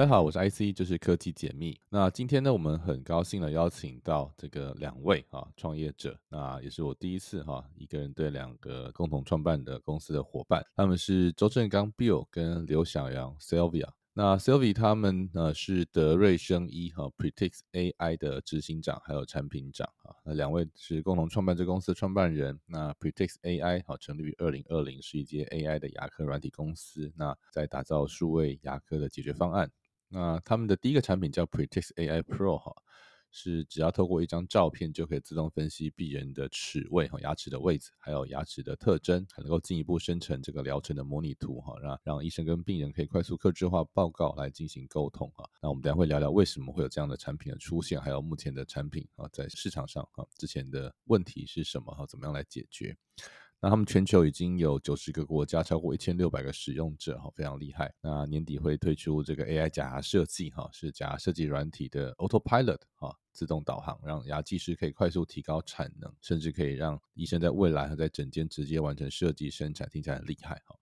大家好，我是 IC，就是科技解密。那今天呢，我们很高兴的邀请到这个两位啊创业者，那也是我第一次哈一个人对两个共同创办的公司的伙伴，他们是周正刚 Bill 跟刘小阳 Sylvia。那 Sylvia 他们呢是德瑞生医哈 Pretix AI 的执行长还有产品长啊，那两位是共同创办这公司的创办人。那 Pretix AI 好成立于二零二零，是一间 AI 的牙科软体公司，那在打造数位牙科的解决方案。那他们的第一个产品叫 Pretix AI Pro 哈，是只要透过一张照片就可以自动分析病人的齿位和牙齿的位置，还有牙齿的特征，还能够进一步生成这个疗程的模拟图哈，让让医生跟病人可以快速克制化报告来进行沟通哈。那我们等下会聊聊为什么会有这样的产品的出现，还有目前的产品啊在市场上哈之前的问题是什么哈，怎么样来解决。那他们全球已经有九十个国家，超过一千六百个使用者，哈，非常厉害。那年底会推出这个 AI 假牙设计，哈，是假牙设计软体的 Autopilot，哈，自动导航，让牙技师可以快速提高产能，甚至可以让医生在未来和在诊间直接完成设计生产，听起来很厉害，哈。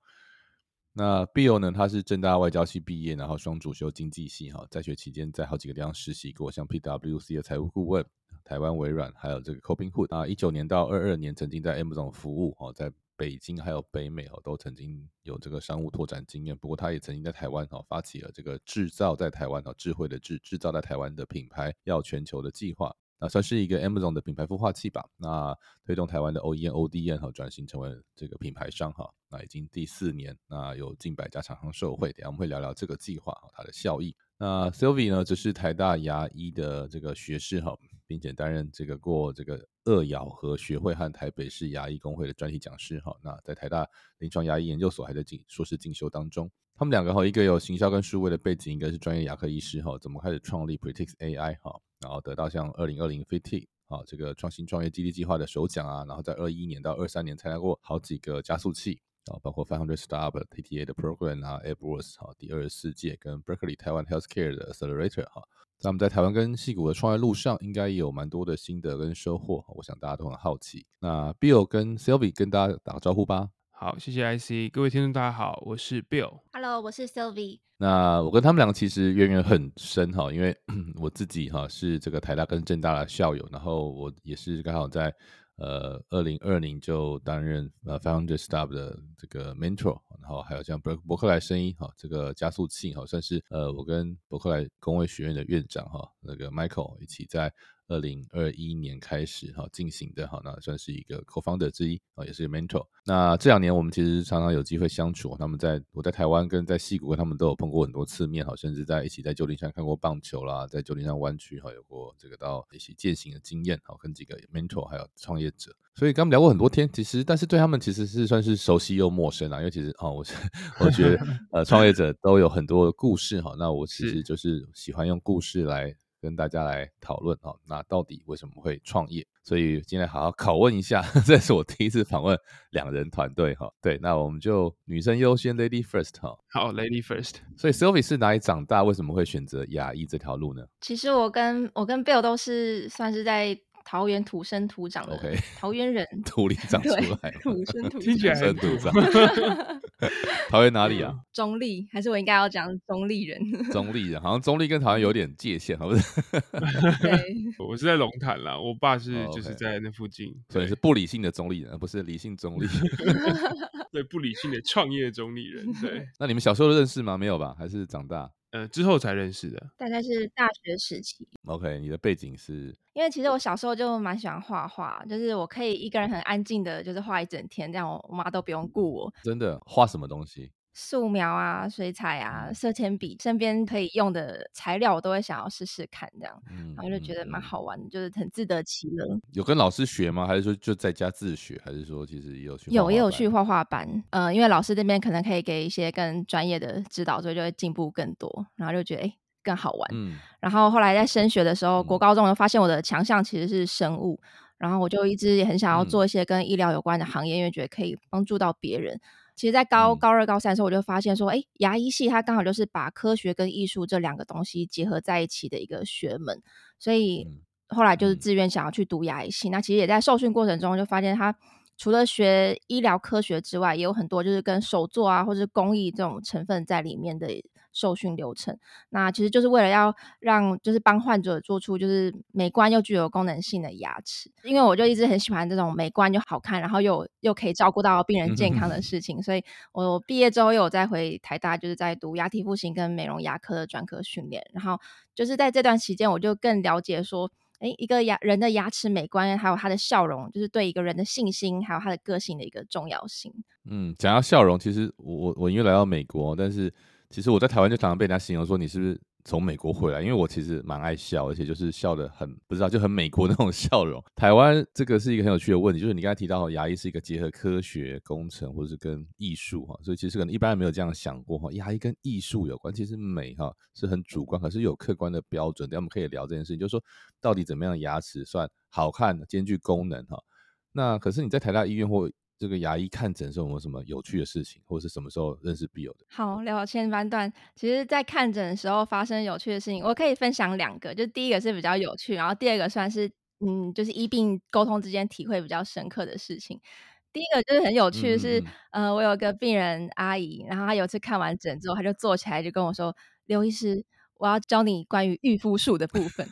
那 Bill 呢，他是正大外交系毕业，然后双主修经济系，哈，在学期间在好几个地方实习过，像 PWC 的财务顾问。台湾微软还有这个 Coping Hood 啊，一九年到二二年曾经在 Amazon 服务哦，在北京还有北美哦，都曾经有这个商务拓展经验。不过他也曾经在台湾哦，发起了这个制造在台湾哦，智慧的制制造在台湾的品牌要全球的计划，那算是一个 Amazon 的品牌孵化器吧。那推动台湾的 OEM、ODM 哈转型成为这个品牌商哈，那已经第四年，那有近百家厂商受惠。等下我们会聊聊这个计划哈，它的效益。那 Sylvie 呢，则是台大牙医的这个学士哈。并且担任这个过这个二咬合学会和台北市牙医工会的专题讲师哈。那在台大临床牙医研究所还在进硕士进修当中。他们两个哈，一个有行销跟数位的背景，一个是专业牙科医师哈。怎么开始创立 Pretix AI 哈？然后得到像二零二零 FIT 啊这个创新创业基地计划的首奖啊。然后在二一年到二三年参加过好几个加速器啊，包括 Five Hundred Startup TTA 的 Program 啊 a i r b u s 哈第二十四届跟 Berkeley 台湾 Healthcare 的 Accelerator 哈。在我们在台湾跟戏股的创业路上，应该也有蛮多的心得跟收获，我想大家都很好奇。那 Bill 跟 Sylvie 跟大家打个招呼吧。好，谢谢 IC，各位听众大家好，我是 Bill。Hello，我是 Sylvie。那我跟他们两个其实渊源很深哈，因为 我自己哈是这个台大跟正大的校友，然后我也是刚好在。呃，二零二零就担任呃 Founder Staff 的这个 Mentor，然后还有像伯伯克莱声音哈，这个加速器哈，算是呃我跟伯克莱工位学院的院长哈，那个 Michael 一起在。二零二一年开始哈进行的哈，那算是一个 co-founder 之一啊，也是 mentor。那这两年我们其实常常有机会相处，他们在我在台湾跟在戏谷跟他们都有碰过很多次面哈，甚至在一起在旧金山看过棒球啦，在旧金山湾区哈有过这个到一起践行的经验哈，跟几个 mentor 还有创业者，所以跟他们聊过很多天，其实但是对他们其实是算是熟悉又陌生啊，因为其实啊，我是我觉得呃创业者都有很多的故事哈，那我其实就是喜欢用故事来。跟大家来讨论哦，那到底为什么会创业？所以今天好好拷问一下，这是我第一次访问两人团队哈。对，那我们就女生优先，Lady First 哈。好，Lady First。所以 Sylvie 是哪里长大？为什么会选择牙医这条路呢？其实我跟我跟 Bill 都是算是在。桃园土生土长的桃园人，土里长出来，土生土长。桃园哪里啊？中立，还是我应该要讲中立人？中立人，好像中立跟桃园有点界限，好不是？我是在龙潭啦，我爸是就是在那附近，所以是不理性的中立人，不是理性中立。对，不理性的创业中立人。对，那你们小时候认识吗？没有吧？还是长大？呃，之后才认识的，大概是大学时期。OK，你的背景是？因为其实我小时候就蛮喜欢画画，就是我可以一个人很安静的，就是画一整天，这样我我妈都不用顾我。真的，画什么东西？素描啊，水彩啊，色铅笔，身边可以用的材料，我都会想要试试看，这样，然后就觉得蛮好玩的，就是很自得其乐。有跟老师学吗？还是说就在家自学？还是说其实也有去？有也有去画画班，呃，因为老师这边可能可以给一些更专业的指导，所以就会进步更多，然后就觉得哎更好玩。嗯，然后后来在升学的时候，国高中就发现我的强项其实是生物。然后我就一直也很想要做一些跟医疗有关的行业，因为觉得可以帮助到别人。其实，在高高二、高三的时候，我就发现说，哎，牙医系它刚好就是把科学跟艺术这两个东西结合在一起的一个学门，所以后来就是自愿想要去读牙医系。那其实也在受训过程中就发现它。除了学医疗科学之外，也有很多就是跟手作啊，或者工艺这种成分在里面的受训流程。那其实就是为了要让，就是帮患者做出就是美观又具有功能性的牙齿。因为我就一直很喜欢这种美观又好看，然后又又可以照顾到病人健康的事情，所以我毕业之后又有再回台大，就是在读牙体复形跟美容牙科的专科训练。然后就是在这段期间，我就更了解说。哎，一个牙人的牙齿美观，还有他的笑容，就是对一个人的信心，还有他的个性的一个重要性。嗯，讲到笑容，其实我我我因为来到美国，但是其实我在台湾就常常被人家形容说你是不是？从美国回来，因为我其实蛮爱笑，而且就是笑的很不知道就很美国那种 笑容。台湾这个是一个很有趣的问题，就是你刚才提到牙医是一个结合科学工程或者是跟艺术哈，所以其实可能一般人没有这样想过哈，牙医跟艺术有关，其实美哈是很主观，可是有客观的标准。等我们可以聊这件事情，就是说到底怎么样牙齿算好看、兼具功能哈？那可是你在台大医院或这个牙医看诊的时候有没有什么有趣的事情，或者是什么时候认识必有的？好，聊前半段，其实，在看诊的时候发生有趣的事情，我可以分享两个。就第一个是比较有趣，然后第二个算是嗯，就是医病沟通之间体会比较深刻的事情。第一个就是很有趣的是，呃，我有个病人阿姨，然后她有次看完诊之后，她就坐起来就跟我说：“刘医师，我要教你关于预肤术的部分。”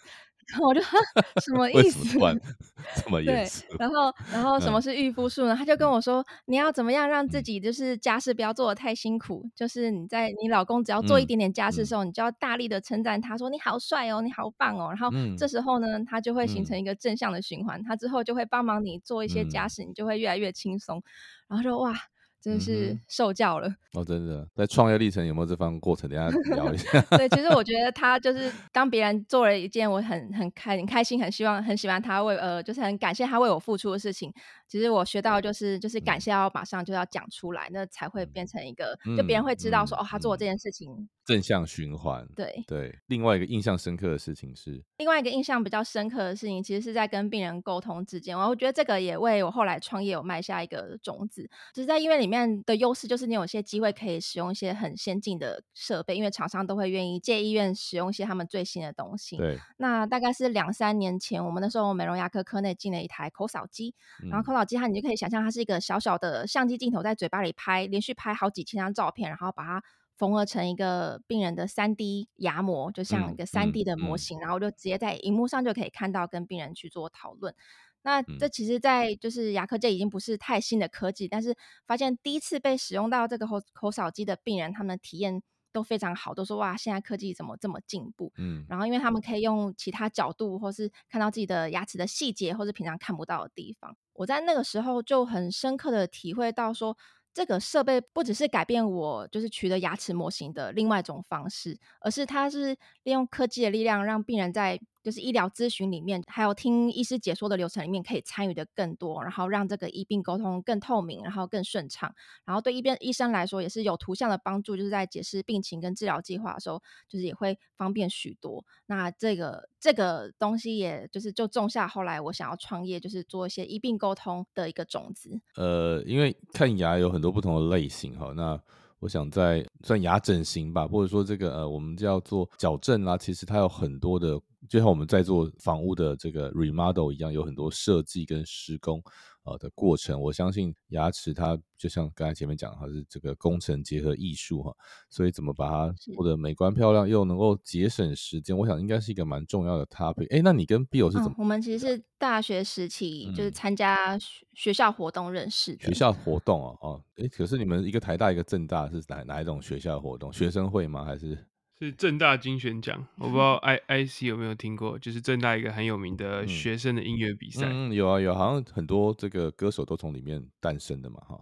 我就 什么意思？这么对，然后 然后什么是预夫术呢？他就跟我说，你要怎么样让自己就是家事不要做的太辛苦，就是你在你老公只要做一点点家事的时候，你就要大力的称赞他说你好帅哦，你好棒哦。然后这时候呢，他就会形成一个正向的循环，他之后就会帮忙你做一些家事，你就会越来越轻松。然后说哇。真的是受教了哦！真的，在创业历程有没有这方过程？等下 聊一下。对，其实我觉得他就是当别人做了一件我很很开很开心、很希望、很喜欢他为呃，就是很感谢他为我付出的事情。其实我学到就是就是感谢要马上就要讲出来，那才会变成一个，就别人会知道说哦，他做这件事情。正向循环，对对。另外一个印象深刻的事情是，另外一个印象比较深刻的事情，其实是在跟病人沟通之间。我觉得这个也为我后来创业有埋下一个种子。就是在医院里面的优势，就是你有些机会可以使用一些很先进的设备，因为厂商都会愿意借医院使用一些他们最新的东西。对。那大概是两三年前，我们那时候美容牙科科内进了一台口扫机，然后口扫机它你就可以想象它是一个小小的相机镜头，在嘴巴里拍，连续拍好几千张照片，然后把它。缝合成一个病人的三 D 牙模，就像一个三 D 的模型，然后就直接在荧幕上就可以看到，跟病人去做讨论。那这其实，在就是牙科界已经不是太新的科技，但是发现第一次被使用到这个口口扫机的病人，他们的体验都非常好，都说哇，现在科技怎么这么进步？嗯，然后因为他们可以用其他角度，或是看到自己的牙齿的细节，或是平常看不到的地方。我在那个时候就很深刻的体会到说。这个设备不只是改变我就是取得牙齿模型的另外一种方式，而是它是利用科技的力量，让病人在。就是医疗咨询里面，还有听医师解说的流程里面，可以参与的更多，然后让这个医病沟通更透明，然后更顺畅。然后对一边医生来说，也是有图像的帮助，就是在解释病情跟治疗计划的时候，就是也会方便许多。那这个这个东西，也就是就种下后来我想要创业，就是做一些医病沟通的一个种子。呃，因为看牙有很多不同的类型哈，那。我想在算牙整形吧，或者说这个呃，我们叫做矫正啦，其实它有很多的，就像我们在做房屋的这个 remodel 一样，有很多设计跟施工。呃的过程，我相信牙齿它就像刚才前面讲，它是这个工程结合艺术哈，所以怎么把它做的美观漂亮又能够节省时间，我想应该是一个蛮重要的 topic。哎，那你跟 Bill 是怎么？我们其实是大学时期就是参加学校活动认识的。学校活动哦哦，哎，可是你们一个台大一个政大是哪哪一种学校活动？学生会吗？还是？是正大金选奖，我不知道 I I C 有没有听过，就是正大一个很有名的学生的音乐比赛。嗯，有啊有，好像很多这个歌手都从里面诞生的嘛，哈。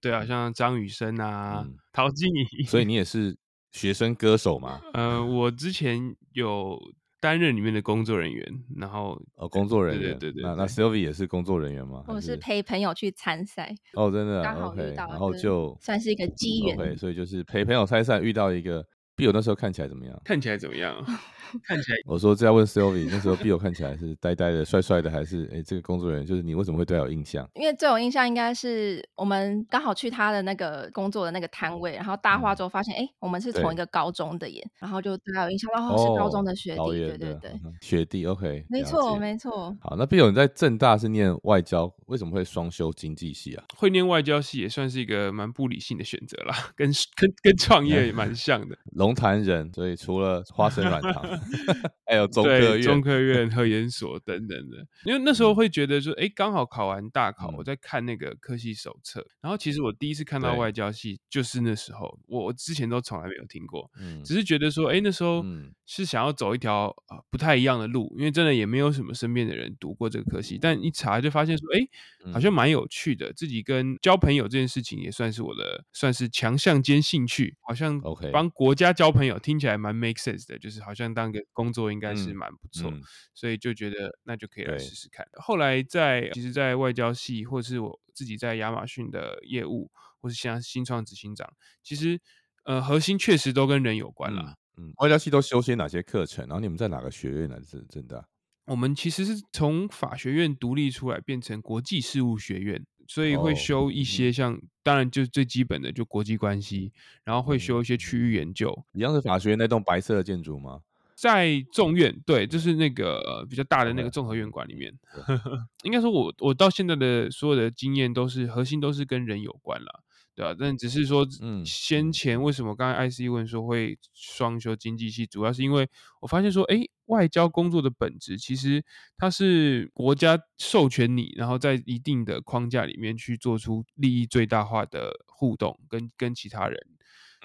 对啊，像张雨生啊，陶晶莹。所以你也是学生歌手吗？呃，我之前有担任里面的工作人员，然后哦，工作人员，对对对。那那 Sylvie 也是工作人员吗？我是陪朋友去参赛。哦，真的，刚好遇到，然后就算是一个机缘。对，所以就是陪朋友参赛，遇到一个。B 友那时候看起来怎么样？看起来怎么样？看起来，我说这要问 Sylvie，那时候 Bill 看起来是呆呆的、帅帅的，还是哎，这个工作人员就是你为什么会对他有印象？因为最有印象应该是我们刚好去他的那个工作的那个摊位，然后大话之后发现，哎，我们是同一个高中的耶，然后就对他有印象，哦，是高中的学弟，对对对，学弟，OK，没错没错。好，那 Bill 你在正大是念外交，为什么会双修经济系啊？会念外交系也算是一个蛮不理性的选择啦，跟 跟跟创业也蛮像的。龙潭人，所以除了花生软糖，还有 中科院、中科。院、科研所等等的。因为那时候会觉得说，哎，刚好考完大考，我在看那个科系手册，然后其实我第一次看到外交系，就是那时候，我我之前都从来没有听过，只是觉得说，哎，那时候是想要走一条啊不太一样的路，因为真的也没有什么身边的人读过这个科系，但一查就发现说，哎，好像蛮有趣的，自己跟交朋友这件事情也算是我的算是强项兼兴趣，好像 OK 帮国家交朋友听起来蛮 make sense 的，就是好像当个工作应该是蛮不错，所以就觉得那就可以来试试看。后来在其实，在外交系或是我自己在亚马逊的业务，或是像新创执行长，其实呃核心确实都跟人有关啦。嗯，外交系都修些哪些课程？然后你们在哪个学院呢？是真的？我们其实是从法学院独立出来，变成国际事务学院，所以会修一些像，当然就是最基本的就国际关系，然后会修一些区域研究。一样是法学院那栋白色的建筑吗？在众院，对，就是那个比较大的那个综合院馆里面。应该说，我我到现在的所有的经验都是核心都是跟人有关了。对啊，但只是说，嗯，先前为什么刚才 IC 问说会双修经济系，主要是因为我发现说，哎，外交工作的本质其实它是国家授权你，然后在一定的框架里面去做出利益最大化的互动，跟跟其他人。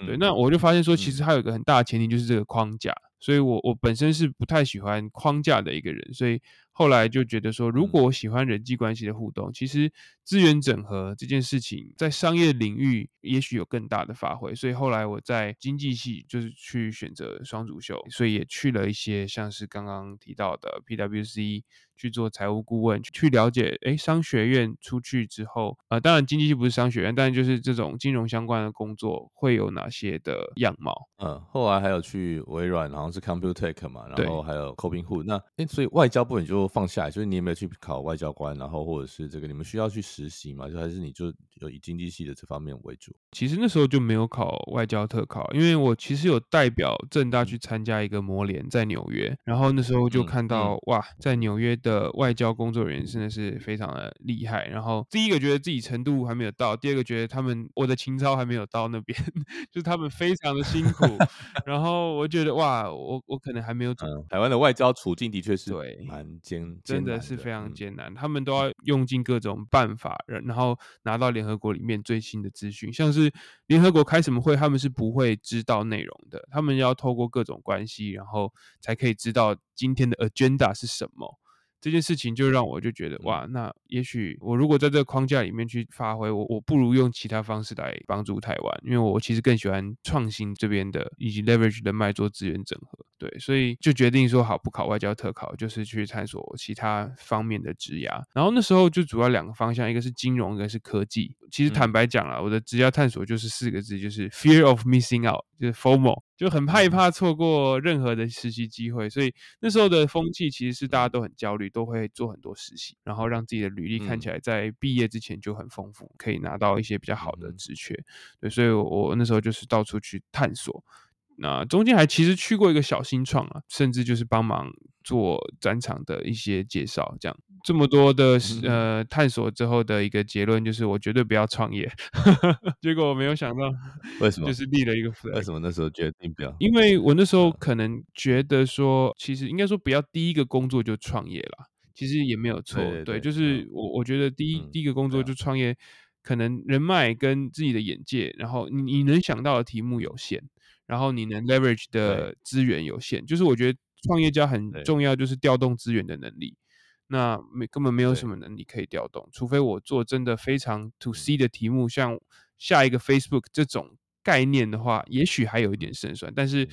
对，那我就发现说，其实它有一个很大的前提，就是这个框架。所以我我本身是不太喜欢框架的一个人，所以。后来就觉得说，如果我喜欢人际关系的互动，其实资源整合这件事情在商业领域也许有更大的发挥。所以后来我在经济系就是去选择双主修，所以也去了一些像是刚刚提到的 PWC 去做财务顾问，去了解哎商学院出去之后，呃当然经济系不是商学院，但就是这种金融相关的工作会有哪些的样貌。嗯，后来还有去微软，好像是 Computech 嘛，然后还有 Coping Hood。那哎，所以外交部你就放下来，就是你有没有去考外交官，然后或者是这个你们需要去实习嘛？就还是你就有以经济系的这方面为主？其实那时候就没有考外交特考，因为我其实有代表正大去参加一个模联在纽约，然后那时候就看到哇，在纽约的外交工作人员真的是非常的厉害。然后第一个觉得自己程度还没有到，第二个觉得他们我的情操还没有到那边，就是他们非常的辛苦。然后我觉得哇，我我可能还没有。台湾的外交处境的确是对蛮艰，真的是非常艰难。他们都要用尽各种办法，然后拿到联合国里面最新的资讯，像。是联合国开什么会，他们是不会知道内容的，他们要透过各种关系，然后才可以知道今天的 agenda 是什么。这件事情就让我就觉得哇，那也许我如果在这个框架里面去发挥，我我不如用其他方式来帮助台湾，因为我其实更喜欢创新这边的以及 leverage 人脉做资源整合。对，所以就决定说好不考外交特考，就是去探索其他方面的职涯。然后那时候就主要两个方向，一个是金融，一个是科技。其实坦白讲了，我的职业探索就是四个字，就是 fear of missing out，就是 formal，就很害怕错过任何的实习机会。所以那时候的风气其实是大家都很焦虑，都会做很多实习，然后让自己的履历看起来在毕业之前就很丰富，可以拿到一些比较好的职缺。对，所以我那时候就是到处去探索。那中间还其实去过一个小新创啊，甚至就是帮忙做展场的一些介绍，这样这么多的呃探索之后的一个结论就是，我绝对不要创业。结果我没有想到，为什么就是立了一个 flag？为什么那时候决定不要？因为我那时候可能觉得说，其实应该说不要第一个工作就创业了，其实也没有错。对，就是我我觉得第一第一个工作就创业，可能人脉跟自己的眼界，然后你你能想到的题目有限。然后你能 leverage 的资源有限，就是我觉得创业家很重要，就是调动资源的能力。那没根本没有什么能力可以调动，除非我做真的非常 to C 的题目，像下一个 Facebook 这种概念的话，也许还有一点胜算。但是，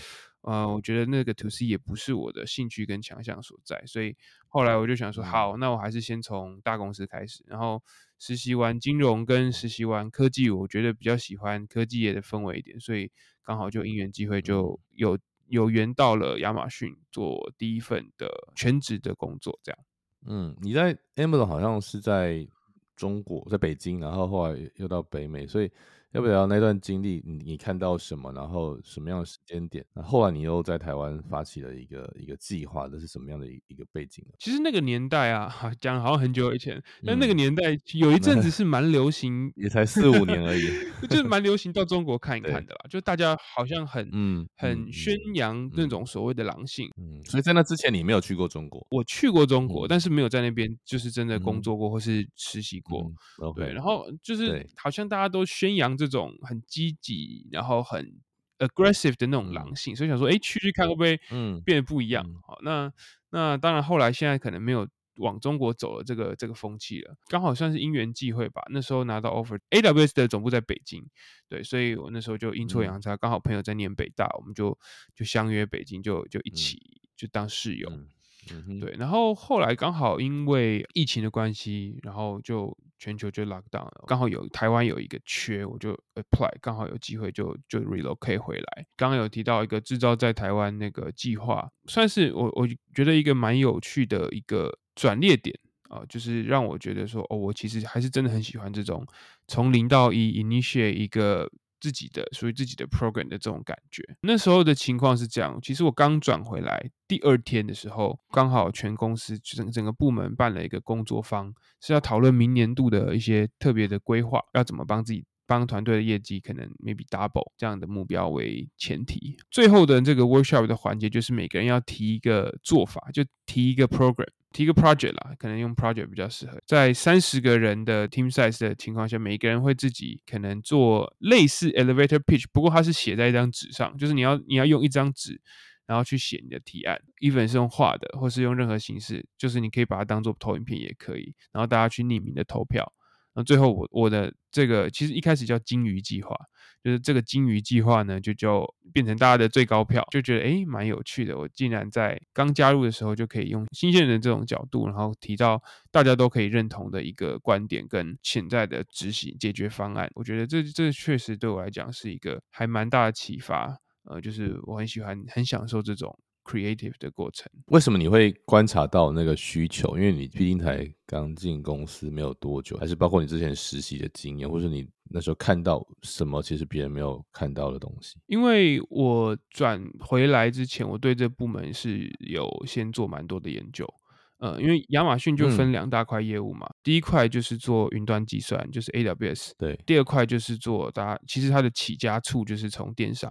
呃，我觉得那个 to C 也不是我的兴趣跟强项所在。所以后来我就想说，好，那我还是先从大公司开始，然后实习完金融跟实习完科技，我觉得比较喜欢科技业的氛围一点，所以。刚好就因缘机会就有有缘到了亚马逊做第一份的全职的工作，这样。嗯，你在 Amazon 好像是在中国，在北京，然后后来又到北美，所以。要不要那段经历？你你看到什么？然后什么样的时间点？那后来你又在台湾发起了一个一个计划，这是什么样的一一个背景？其实那个年代啊，讲好像很久以前，但那个年代有一阵子是蛮流行，也才四五年而已，就是蛮流行到中国看一 看的啦。就大家好像很嗯很宣扬那种所谓的狼性。嗯，所以在那之前你没有去过中国？我去过中国，但是没有在那边就是真的工作过或是实习过。对，然后就是好像大家都宣扬。这种很积极，然后很 aggressive 的那种狼性，所以想说，哎，去去看会不会嗯变得不一样？好，那那当然，后来现在可能没有往中国走了这个这个风气了，刚好算是因缘际会吧。那时候拿到 offer，AWS 的总部在北京，对，所以我那时候就阴错阳差，刚好朋友在念北大，我们就就相约北京，就就一起就当室友。对，然后后来刚好因为疫情的关系，然后就全球就 lock down 了，刚好有台湾有一个缺，我就 apply，刚好有机会就就 relocate 回来。刚刚有提到一个制造在台湾那个计划，算是我我觉得一个蛮有趣的一个转捩点啊，就是让我觉得说，哦，我其实还是真的很喜欢这种从零到一 initiate 一个。自己的属于自己的 program 的这种感觉，那时候的情况是这样。其实我刚转回来第二天的时候，刚好全公司整整个部门办了一个工作坊，是要讨论明年度的一些特别的规划，要怎么帮自己帮团队的业绩可能 maybe double 这样的目标为前提。最后的这个 workshop 的环节就是每个人要提一个做法，就提一个 program。提一个 project 啦，可能用 project 比较适合。在三十个人的 team size 的情况下，每个人会自己可能做类似 elevator pitch，不过它是写在一张纸上，就是你要你要用一张纸，然后去写你的提案。even 是用画的，或是用任何形式，就是你可以把它当做投影片也可以，然后大家去匿名的投票。那最后我我的这个其实一开始叫金鱼计划。就是这个金鱼计划呢，就就变成大家的最高票，就觉得诶蛮有趣的。我竟然在刚加入的时候就可以用新鲜人这种角度，然后提到大家都可以认同的一个观点跟潜在的执行解决方案。我觉得这这确实对我来讲是一个还蛮大的启发。呃，就是我很喜欢很享受这种 creative 的过程。为什么你会观察到那个需求？因为你毕竟才刚进公司没有多久，还是包括你之前实习的经验，或是你。那时候看到什么，其实别人没有看到的东西。因为我转回来之前，我对这部门是有先做蛮多的研究。呃，因为亚马逊就分两大块业务嘛，第一块就是做云端计算，就是 AWS。对。第二块就是做，大家其实它的起家处就是从电商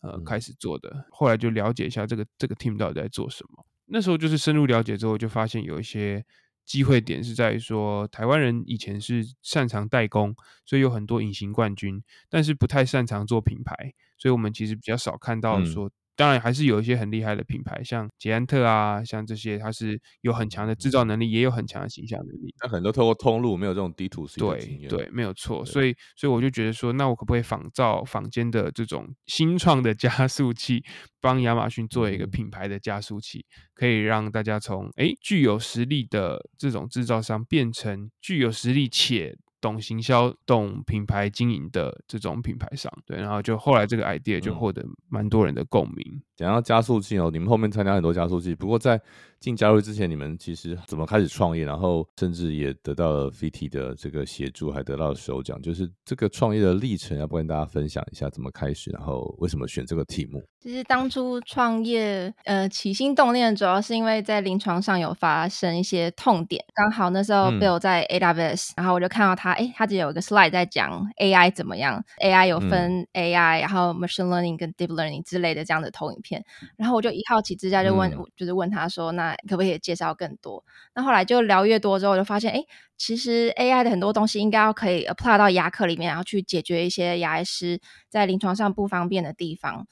呃开始做的。后来就了解一下这个这个 team 到底在做什么。那时候就是深入了解之后，就发现有一些。机会点是在于说，台湾人以前是擅长代工，所以有很多隐形冠军，但是不太擅长做品牌，所以我们其实比较少看到说。当然还是有一些很厉害的品牌，像捷安特啊，像这些，它是有很强的制造能力，也有很强的形象能力。那很多透过通路，没有这种 D to C 的经验。对对，没有错。所以所以我就觉得说，那我可不可以仿造坊间的这种新创的加速器，帮亚马逊做一个品牌的加速器，可以让大家从哎具有实力的这种制造商，变成具有实力且。懂行销、懂品牌经营的这种品牌商，对，然后就后来这个 idea 就获得蛮多人的共鸣。讲到加速器哦，你们后面参加很多加速器，不过在进加入之前，你们其实怎么开始创业，然后甚至也得到了 VT 的这个协助，还得到了首奖，就是这个创业的历程，要不跟大家分享一下怎么开始，然后为什么选这个题目？其实当初创业，呃，起心动念主要是因为在临床上有发生一些痛点，刚好那时候 Bill 在 AWS，然后我就看到他，哎，他只有一个 slide 在讲 AI 怎么样，AI 有分 AI，然后 machine learning 跟 deep learning 之类的这样的投影片，然后我就一好奇之下就问，就是问他说，那可不可以介绍更多？那后来就聊越多之后，就发现，哎，其实 AI 的很多东西应该要可以 apply 到牙科里面，然后去解决一些牙医师在临床上不方便的地方。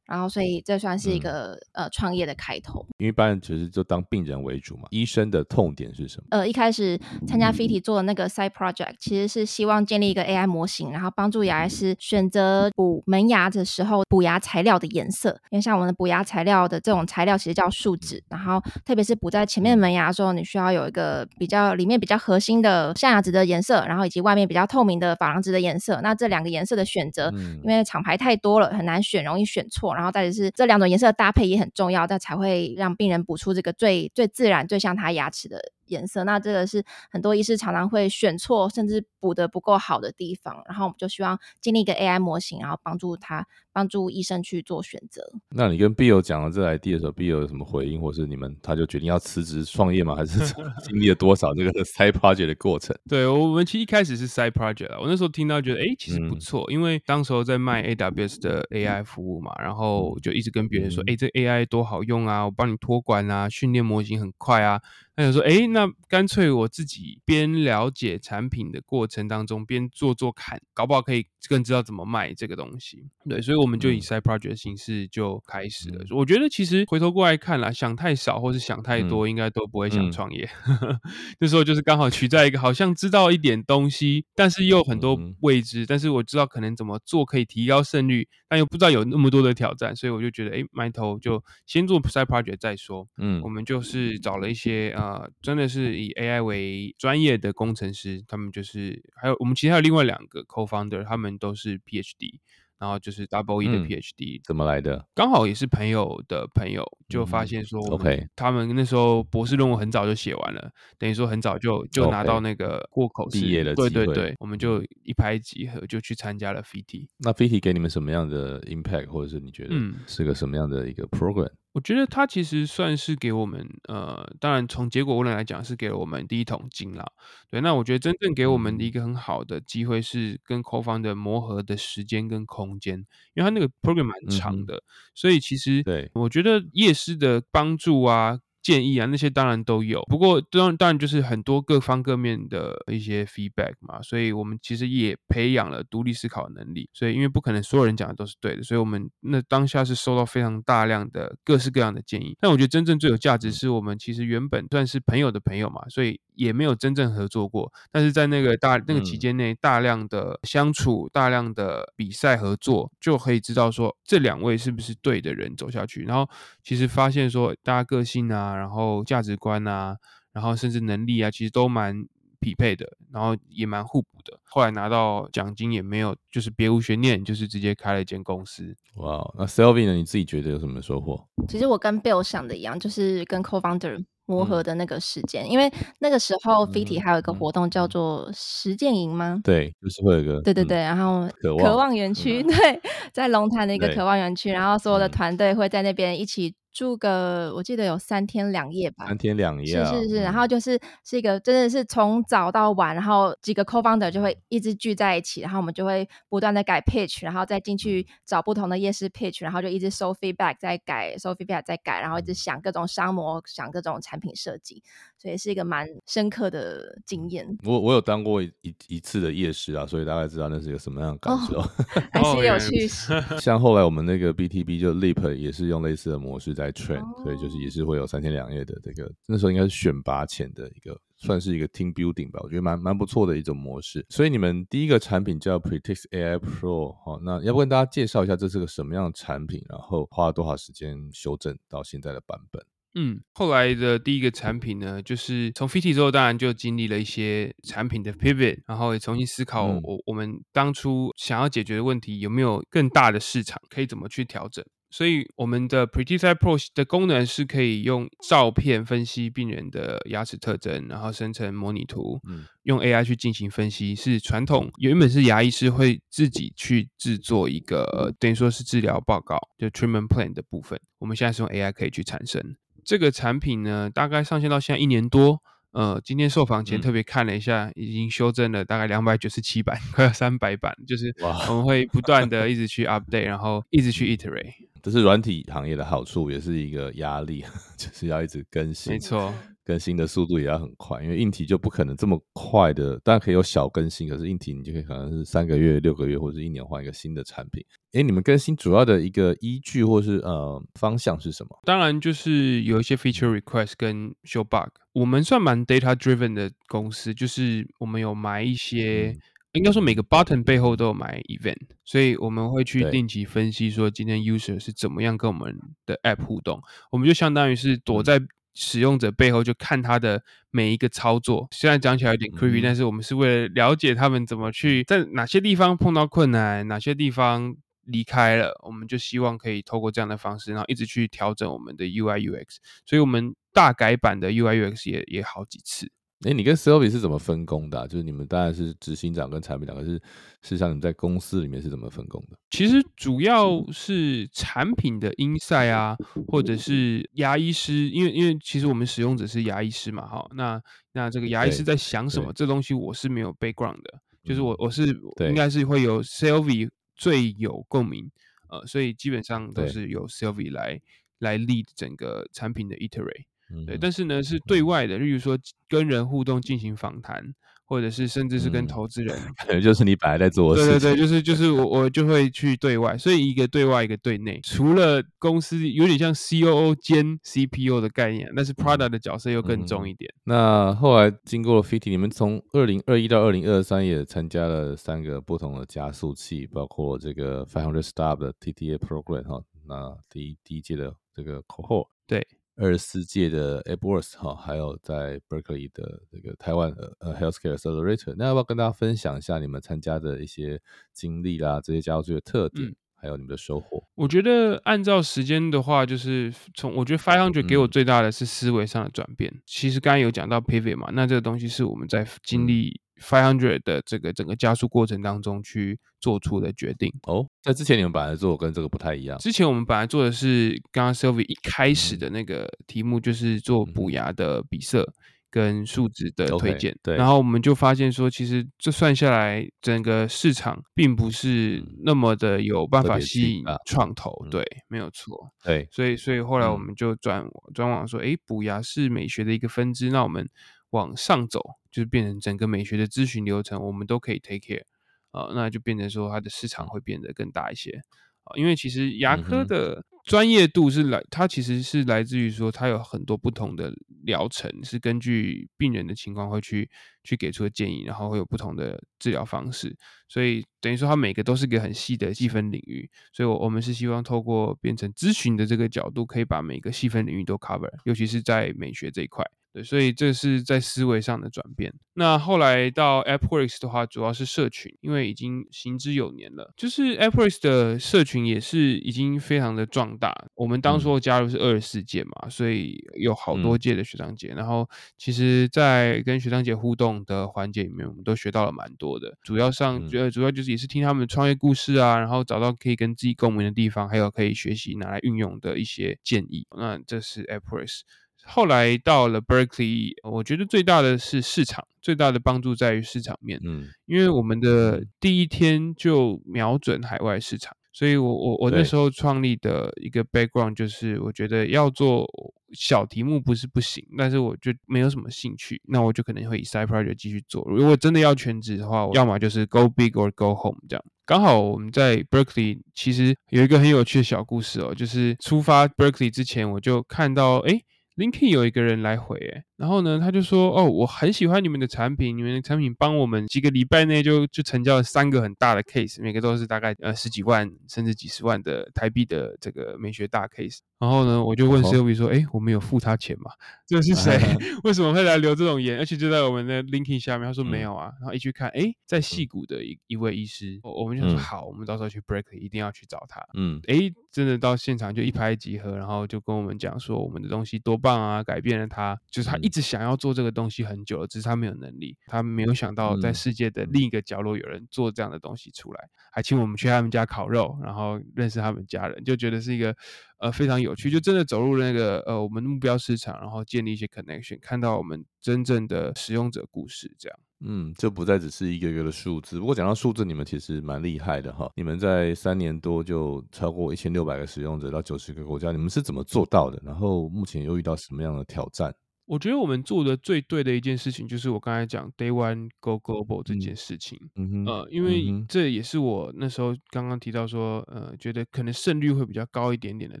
然后，所以这算是一个呃创业的开头。因为一般人其实就当病人为主嘛。医生的痛点是什么？呃，一开始参加 FIT 做的那个 side project，其实是希望建立一个 AI 模型，然后帮助牙医师选择补门牙的时候补牙材料的颜色。因为像我们的补牙材料的这种材料其实叫树脂，然后特别是补在前面门牙的时候，你需要有一个比较里面比较核心的象牙质的颜色，然后以及外面比较透明的珐琅质的颜色。那这两个颜色的选择，因为厂牌太多了，很难选，容易选错。然后再就是这两种颜色的搭配也很重要，但才会让病人补出这个最最自然、最像他牙齿的颜色。那这个是很多医师常常会选错，甚至补的不够好的地方。然后我们就希望建立一个 AI 模型，然后帮助他帮助医生去做选择。那你跟 Bill 讲了这 idea 的时候，Bill 有什么回应，或是你们他就决定要辞职创业吗？还是 经历了多少这个 side project 的过程？对我们其实一开始是 side project 我那时候听到觉得，哎，其实不错，因为当时候在卖 AWS 的 AI 服务嘛，然后就一直跟别人说，哎，这 AI 多好用啊，我帮你托管啊，训练模型很快啊。他想说，哎，那干脆我自己边了解产品的过程当中，边做做看，搞不好可以更知道怎么卖这个东西。对，所以我们就以 side project 形式就开始了。我觉得其实回头过来看啦，想太少或是想太多，应该都不会想创业。那时候就是刚好取在一个好像知道一点东西，但是又很多未知，但是我知道可能怎么做可以提高胜率，但又不知道有那么多的挑战，所以我就觉得，哎，埋头就先做 side project 再说。嗯，我们就是找了一些啊。啊，真的是以 AI 为专业的工程师，他们就是还有我们其实还有另外两个 co-founder，他们都是 PhD。然后就是 Double E 的 PhD 怎么来的？刚好也是朋友的朋友，就发现说，OK，他们那时候博士论文很早就写完了，等于说很早就就拿到那个过口毕业的对对对，我们就一拍即合，就去参加了 FT。那 FT 给你们什么样的 impact，或者是你觉得是个什么样的一个 program？我觉得它其实算是给我们，呃，当然从结果论来讲是给了我们第一桶金啦。对，那我觉得真正给我们的一个很好的机会是跟 CoFund 的磨合的时间跟空间，因为它那个 program 蛮长的，所以其实对我觉得夜师的帮助啊。建议啊，那些当然都有，不过当当然就是很多各方各面的一些 feedback 嘛，所以我们其实也培养了独立思考的能力。所以因为不可能所有人讲的都是对的，所以我们那当下是收到非常大量的各式各样的建议。但我觉得真正最有价值是我们其实原本算是朋友的朋友嘛，所以也没有真正合作过，但是在那个大那个期间内，大量的相处、大量的比赛合作，就可以知道说这两位是不是对的人走下去。然后其实发现说大家个性啊。然后价值观啊，然后甚至能力啊，其实都蛮匹配的，然后也蛮互补的。后来拿到奖金也没有，就是别无悬念，就是直接开了一间公司。哇，那 Selvi 呢？你自己觉得有什么收获？其实我跟 Bill 想的一样，就是跟 Co-founder 磨合的那个时间，因为那个时候 Fiti 还有一个活动叫做实践营吗？对，就是会有一个对对对，然后渴望园区，对，在龙潭的一个渴望园区，然后所有的团队会在那边一起。住个我记得有三天两夜吧，三天两夜，是是是，然后就是是一个真的是从早到晚，然后几个 co-founder 就会一直聚在一起，然后我们就会不断的改 pitch，然后再进去找不同的夜市 pitch，然后就一直收 feedback，再改收 feedback，再改，然后一直想各种商模，想各种产品设计，所以是一个蛮深刻的经验。我我有当过一一次的夜市啊，所以大概知道那是一个什么样的感受，还是有趣。像后来我们那个 BTB 就 Leap 也是用类似的模式。在 train，所以就是也是会有三天两夜的这个，那时候应该是选拔前的一个，算是一个 team building 吧，我觉得蛮蛮不错的一种模式。所以你们第一个产品叫 Pretix AI Pro，好，那要不跟大家介绍一下这是个什么样的产品，然后花了多少时间修正到现在的版本？嗯，后来的第一个产品呢，就是从 Fit 之后，当然就经历了一些产品的 pivot，然后也重新思考我我们当初想要解决的问题有没有更大的市场，可以怎么去调整。所以我们的 Pretty Pro 的功能是可以用照片分析病人的牙齿特征，然后生成模拟图，用 AI 去进行分析。是传统原本是牙医师会自己去制作一个等于说是治疗报告，就 Treatment Plan 的部分。我们现在是用 AI 可以去产生这个产品呢，大概上线到现在一年多。呃，今天受访前特别看了一下，已经修正了大概两百九十七版，快要三百版，就是我们会不断的一直去 update，然后一直去 iterate。这是软体行业的好处，也是一个压力，就是要一直更新。没错。更新的速度也要很快，因为硬体就不可能这么快的，当然可以有小更新，可是硬体你就可以可能是三个月、六个月或者一年换一个新的产品。哎，你们更新主要的一个依据或是呃方向是什么？当然就是有一些 feature request 跟 show bug。我们算蛮 data driven 的公司，就是我们有买一些，应该说每个 button 背后都有买 event，所以我们会去定期分析说今天 user 是怎么样跟我们的 app 互动，我们就相当于是躲在。使用者背后就看他的每一个操作，虽然讲起来有点 creepy，但是我们是为了了解他们怎么去在哪些地方碰到困难，哪些地方离开了，我们就希望可以透过这样的方式，然后一直去调整我们的 UI UX，所以我们大改版的 UI UX 也也好几次。哎，你跟 Sylvie 是怎么分工的？就是你们当然是执行长跟产品长，可是事实上你们在公司里面是怎么分工的？其实主要是产品的 inside 啊，或者是牙医师，因为因为其实我们使用者是牙医师嘛，哈，那那这个牙医师在想什么？这东西我是没有 background 的，就是我我是应该是会有 Sylvie 最有共鸣，呃，所以基本上都是由 Sylvie 来来 lead 整个产品的 iterate。对，但是呢，是对外的，例如说跟人互动进行访谈，或者是甚至是跟投资人，可能就是你本来在做的事。对对对，就是就是我我就会去对外，所以一个对外，一个对内。除了公司有点像 COO 兼 CPO 的概念，但是 Prada 的角色又更重一点。那后来经过了 Fifty，你们从二零二一到二零二三也参加了三个不同的加速器，包括这个 Five Hundred Star 的 TTA Program 哈，那第一第一届的这个 Cohort。对。二十四届的 AppWorks 哈，还有在 Berkeley 的这个台湾呃 Healthcare Accelerator，那要不要跟大家分享一下你们参加的一些经历啦？这些加速的特点，还有你们的收获？我觉得按照时间的话，就是从我觉得 Five Hundred 给我最大的是思维上的转变。其实刚才有讲到 Pivot 嘛，那这个东西是我们在经历。Five hundred 的这个整个加速过程当中去做出的决定哦，在之前你们本来做跟这个不太一样。之前我们本来做的是刚刚 Sylvie 一开始的那个题目，就是做补牙的比色跟数值的推荐。对，然后我们就发现说，其实这算下来，整个市场并不是那么的有办法吸引创投。对，没有错。对，所以所以后来我们就转转往说，哎，补牙是美学的一个分支，那我们。往上走，就是变成整个美学的咨询流程，我们都可以 take care 啊，那就变成说它的市场会变得更大一些啊。因为其实牙科的专业度是来，它其实是来自于说它有很多不同的疗程，是根据病人的情况会去去给出的建议，然后会有不同的治疗方式，所以等于说它每个都是个很细的细分领域。所以，我我们是希望透过变成咨询的这个角度，可以把每个细分领域都 cover，尤其是在美学这一块。对，所以这是在思维上的转变。那后来到 AppWorks 的话，主要是社群，因为已经行之有年了。就是 AppWorks 的社群也是已经非常的壮大。我们当初加入是二十四届嘛，所以有好多届的学长姐。然后其实，在跟学长姐互动的环节里面，我们都学到了蛮多的。主要上，觉得主要就是也是听他们的创业故事啊，然后找到可以跟自己共鸣的地方，还有可以学习拿来运用的一些建议。那这是 AppWorks。后来到了 Berkeley，我觉得最大的是市场，最大的帮助在于市场面。嗯，因为我们的第一天就瞄准海外市场，所以我我我那时候创立的一个 background 就是，我觉得要做小题目不是不行，但是我就没有什么兴趣，那我就可能会以 side project 继续做。如果真的要全职的话，要么就是 go big or go home 这样。刚好我们在 Berkeley 其实有一个很有趣的小故事哦，就是出发 Berkeley 之前我就看到哎。LinkedIn 有一个人来回，哎，然后呢，他就说，哦，我很喜欢你们的产品，你们的产品帮我们几个礼拜内就就成交了三个很大的 case，每个都是大概呃十几万甚至几十万的台币的这个美学大 case。然后呢，我就问 Sylvie 说，哎，我们有付他钱吗？这是谁？为什么会来留这种言？而且就在我们的 LinkedIn 下面，他说没有啊。然后一去看，哎，在戏谷的一一位医师，我我们就说好，我们到时候去 Break 一定要去找他。嗯，哎，真的到现场就一拍即合，然后就跟我们讲说，我们的东西多棒啊，改变了他，就是他一直想要做这个东西很久了，只是他没有能力，他没有想到在世界的另一个角落有人做这样的东西出来，还请我们去他们家烤肉，然后认识他们家人，就觉得是一个。呃，非常有趣，就真的走入那个呃我们目标市场，然后建立一些 connection，看到我们真正的使用者故事，这样。嗯，这不再只是一个月的数字。不过讲到数字，你们其实蛮厉害的哈。你们在三年多就超过一千六百个使用者到九十个国家，你们是怎么做到的？然后目前又遇到什么样的挑战？我觉得我们做的最对的一件事情，就是我刚才讲 Day One Go Global 这件事情。嗯呃，因为这也是我那时候刚刚提到说，呃，觉得可能胜率会比较高一点点的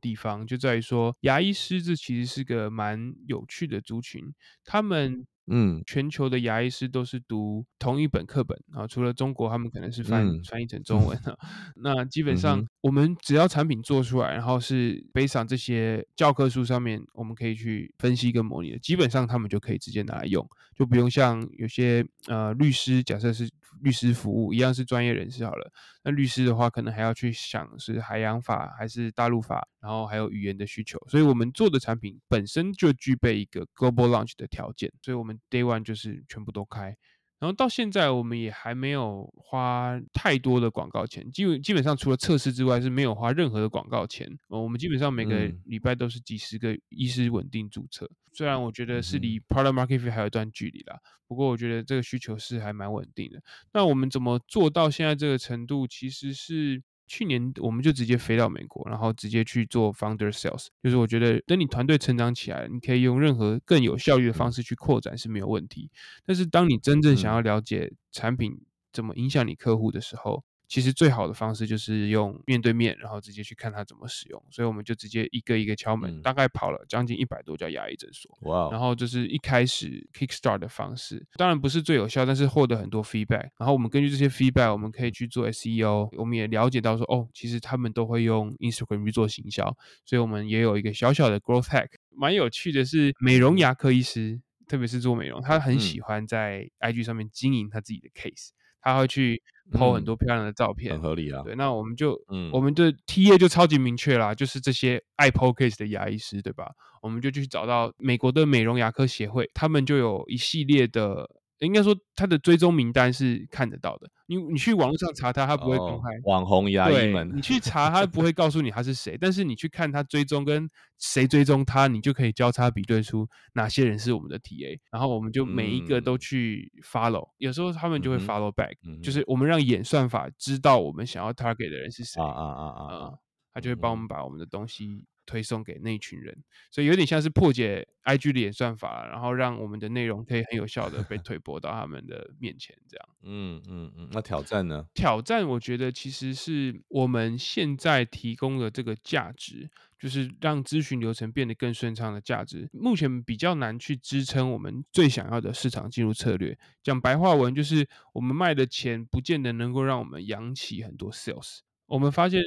地方，就在于说牙医师这其实是个蛮有趣的族群，他们嗯，全球的牙医师都是读同一本课本啊，除了中国，他们可能是翻翻译成中文 啊。那基本上，我们只要产品做出来，然后是背上这些教科书上面，我们可以去分析跟模拟的，基本上他们就可以直接拿来用，就不用像有些呃律师，假设是律师服务一样是专业人士好了。那律师的话，可能还要去想是海洋法还是大陆法，然后还有语言的需求。所以我们做的产品本身就具备一个 global launch 的条件，所以我们 day one 就是全部都开。然后到现在，我们也还没有花太多的广告钱，基本基本上除了测试之外是没有花任何的广告钱。呃，我们基本上每个礼拜都是几十个医师稳定注册。虽然我觉得是离 product market fit 还有一段距离啦，不过我觉得这个需求是还蛮稳定的。那我们怎么做到现在这个程度？其实是。去年我们就直接飞到美国，然后直接去做 founder sales。就是我觉得，等你团队成长起来，你可以用任何更有效率的方式去扩展是没有问题。但是当你真正想要了解产品怎么影响你客户的时候，其实最好的方式就是用面对面，然后直接去看他怎么使用。所以我们就直接一个一个敲门，大概跑了将近一百多家牙医诊所。哇！然后就是一开始 kickstart 的方式，当然不是最有效，但是获得很多 feedback。然后我们根据这些 feedback，我们可以去做 SEO。我们也了解到说，哦，其实他们都会用 Instagram 去做行销，所以我们也有一个小小的 growth hack。蛮有趣的是，美容牙科医师，特别是做美容，他很喜欢在 IG 上面经营他自己的 case。他会去 po 很多漂亮的照片，很合理啊。对，那我们就，嗯，我们的 T A 就超级明确啦，就是这些爱 po case 的牙医师，对吧？我们就去找到美国的美容牙科协会，他们就有一系列的。应该说，他的追踪名单是看得到的。你你去网络上查他，他不会公开。网红牙医们，你去查他不会告诉你他是谁，但是你去看他追踪跟谁追踪他，你就可以交叉比对出哪些人是我们的 TA。然后我们就每一个都去 follow，有时候他们就会 follow back，就是我们让演算法知道我们想要 target 的人是谁啊啊啊啊，他就会帮我们把我们的东西。推送给那一群人，所以有点像是破解 IG 的演算法，然后让我们的内容可以很有效的被 推播到他们的面前，这样。嗯嗯嗯。那挑战呢？挑战我觉得其实是我们现在提供的这个价值，就是让咨询流程变得更顺畅的价值，目前比较难去支撑我们最想要的市场进入策略。讲白话文就是，我们卖的钱不见得能够让我们养起很多 sales。我们发现，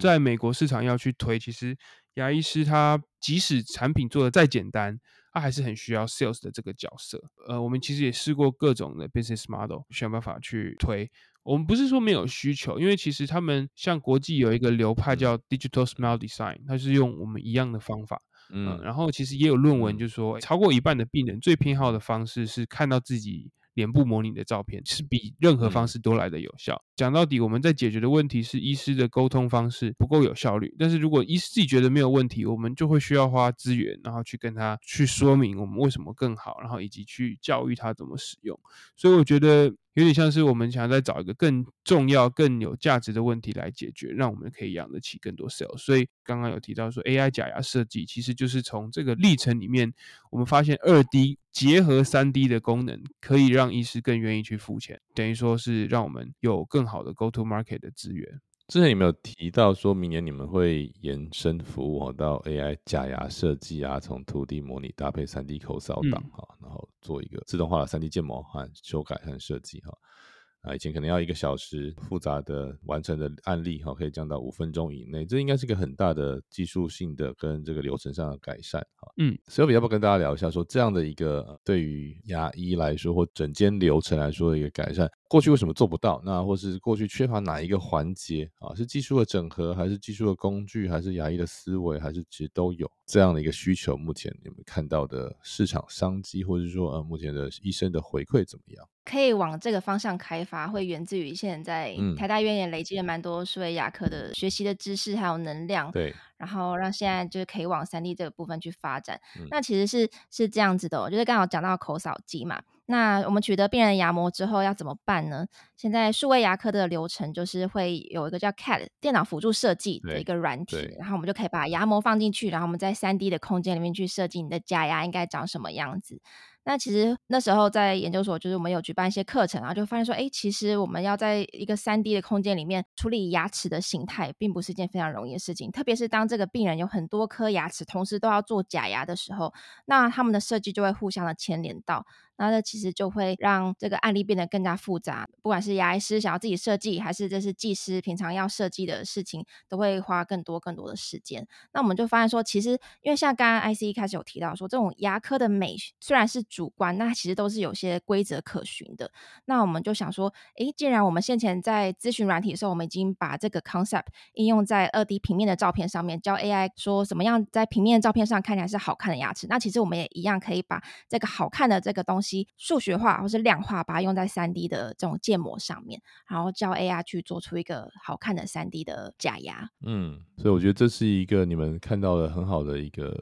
在美国市场要去推，其实牙医师他即使产品做的再简单，他还是很需要 sales 的这个角色。呃，我们其实也试过各种的 business model，想办法去推。我们不是说没有需求，因为其实他们像国际有一个流派叫 digital smile design，它是用我们一样的方法。嗯，然后其实也有论文就说，超过一半的病人最偏好的方式是看到自己。脸部模拟的照片是比任何方式都来的有效。讲到底，我们在解决的问题是医师的沟通方式不够有效率。但是如果医师自己觉得没有问题，我们就会需要花资源，然后去跟他去说明我们为什么更好，然后以及去教育他怎么使用。所以我觉得。有点像是我们想要再找一个更重要、更有价值的问题来解决，让我们可以养得起更多 Sale。所以刚刚有提到说，AI 假牙设计其实就是从这个历程里面，我们发现二 D 结合三 D 的功能，可以让医师更愿意去付钱，等于说是让我们有更好的 go to market 的资源。之前有没有提到说明年你们会延伸服务到 AI 假牙设计啊，从土地模拟搭配 3D 口扫档哈，然后做一个自动化的 3D 建模和修改和设计哈。啊，以前可能要一个小时复杂的完成的案例哈，可以降到五分钟以内，这应该是个很大的技术性的跟这个流程上的改善哈。嗯，所以要不要跟大家聊一下，说这样的一个对于牙医来说或整间流程来说的一个改善？过去为什么做不到？那或是过去缺乏哪一个环节啊？是技术的整合，还是技术的工具，还是牙医的思维，还是其实都有这样的一个需求？目前你们看到的市场商机，或者说呃，目前的医生的回馈怎么样？可以往这个方向开发，会源自于现在台大医院也累积了蛮多数位牙科的学习的知识还有能量。对。然后让现在就是可以往三 D 这个部分去发展。那其实是是这样子的，就是刚好讲到口扫机嘛。那我们取得病人牙模之后要怎么办呢？现在数位牙科的流程就是会有一个叫 CAD 电脑辅助设计的一个软体，然后我们就可以把牙模放进去，然后我们在三 D 的空间里面去设计你的假牙应该长什么样子。那其实那时候在研究所，就是我们有举办一些课程，然后就发现说，哎，其实我们要在一个三 D 的空间里面处理牙齿的形态，并不是一件非常容易的事情。特别是当这个病人有很多颗牙齿，同时都要做假牙的时候，那他们的设计就会互相的牵连到。那这其实就会让这个案例变得更加复杂，不管是牙医师想要自己设计，还是这是技师平常要设计的事情，都会花更多更多的时间。那我们就发现说，其实因为像刚刚 IC 一开始有提到说，这种牙科的美虽然是主观，那其实都是有些规则可循的。那我们就想说，诶，既然我们先前在咨询软体的时候，我们已经把这个 concept 应用在二 D 平面的照片上面，教 AI 说怎么样在平面照片上看起来是好看的牙齿，那其实我们也一样可以把这个好看的这个东西。数学化或是量化，把它用在三 D 的这种建模上面，然后教 AR 去做出一个好看的三 D 的假牙。嗯，所以我觉得这是一个你们看到的很好的一个。